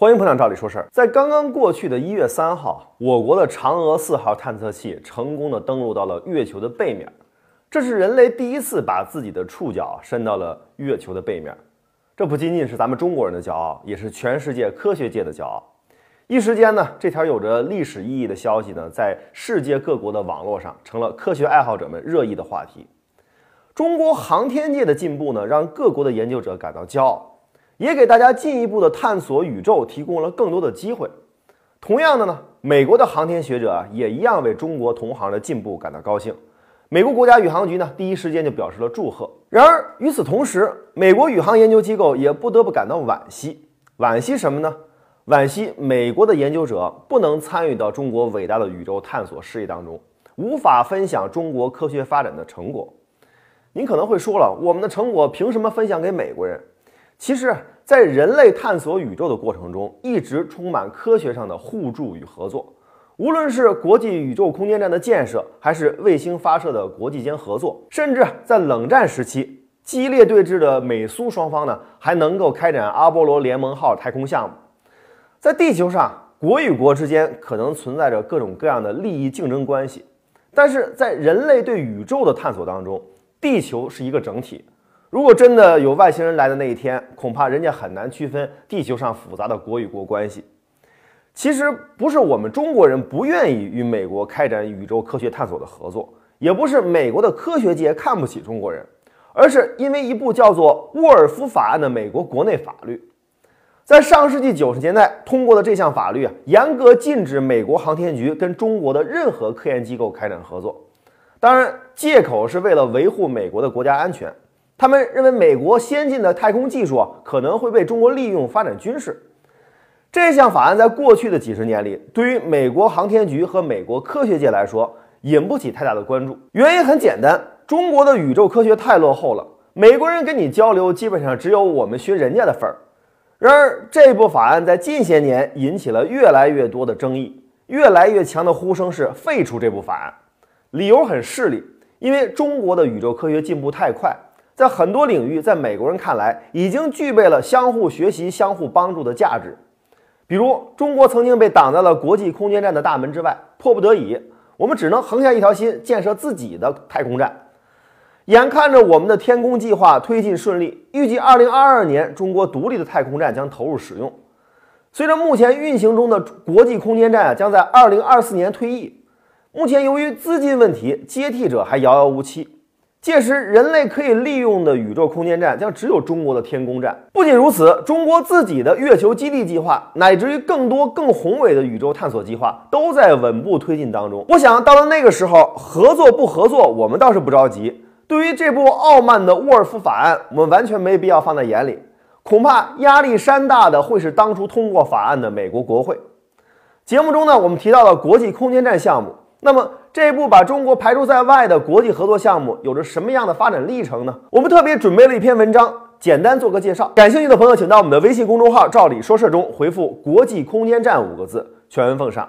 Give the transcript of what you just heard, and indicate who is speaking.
Speaker 1: 欢迎捧场，照理说事儿。在刚刚过去的一月三号，我国的嫦娥四号探测器成功的登陆到了月球的背面，这是人类第一次把自己的触角伸到了月球的背面。这不仅仅是咱们中国人的骄傲，也是全世界科学界的骄傲。一时间呢，这条有着历史意义的消息呢，在世界各国的网络上成了科学爱好者们热议的话题。中国航天界的进步呢，让各国的研究者感到骄傲。也给大家进一步的探索宇宙提供了更多的机会。同样的呢，美国的航天学者啊，也一样为中国同行的进步感到高兴。美国国家宇航局呢，第一时间就表示了祝贺。然而与此同时，美国宇航研究机构也不得不感到惋惜。惋惜什么呢？惋惜美国的研究者不能参与到中国伟大的宇宙探索事业当中，无法分享中国科学发展的成果。您可能会说了，我们的成果凭什么分享给美国人？其实，在人类探索宇宙的过程中，一直充满科学上的互助与合作。无论是国际宇宙空间站的建设，还是卫星发射的国际间合作，甚至在冷战时期激烈对峙的美苏双方呢，还能够开展阿波罗联盟号太空项目。在地球上，国与国之间可能存在着各种各样的利益竞争关系，但是在人类对宇宙的探索当中，地球是一个整体。如果真的有外星人来的那一天，恐怕人家很难区分地球上复杂的国与国关系。其实不是我们中国人不愿意与美国开展宇宙科学探索的合作，也不是美国的科学界看不起中国人，而是因为一部叫做《沃尔夫法案》的美国国内法律，在上世纪九十年代通过的这项法律啊，严格禁止美国航天局跟中国的任何科研机构开展合作。当然，借口是为了维护美国的国家安全。他们认为美国先进的太空技术啊可能会被中国利用发展军事。这项法案在过去的几十年里，对于美国航天局和美国科学界来说引不起太大的关注。原因很简单，中国的宇宙科学太落后了，美国人跟你交流基本上只有我们学人家的份儿。然而，这部法案在近些年引起了越来越多的争议，越来越强的呼声是废除这部法案。理由很势利，因为中国的宇宙科学进步太快。在很多领域，在美国人看来，已经具备了相互学习、相互帮助的价值。比如，中国曾经被挡在了国际空间站的大门之外，迫不得已，我们只能横下一条心，建设自己的太空站。眼看着我们的天宫计划推进顺利，预计2022年中国独立的太空站将投入使用。随着目前运行中的国际空间站啊，将在2024年退役，目前由于资金问题，接替者还遥遥无期。届时，人类可以利用的宇宙空间站将只有中国的天宫站。不仅如此，中国自己的月球基地计划，乃至于更多更宏伟的宇宙探索计划，都在稳步推进当中。我想到了那个时候，合作不合作，我们倒是不着急。对于这部傲慢的沃尔夫法案，我们完全没必要放在眼里。恐怕压力山大的会是当初通过法案的美国国会。节目中呢，我们提到了国际空间站项目。那么，这部把中国排除在外的国际合作项目有着什么样的发展历程呢？我们特别准备了一篇文章，简单做个介绍。感兴趣的朋友，请到我们的微信公众号“照理说事”中回复“国际空间站”五个字，全文奉上。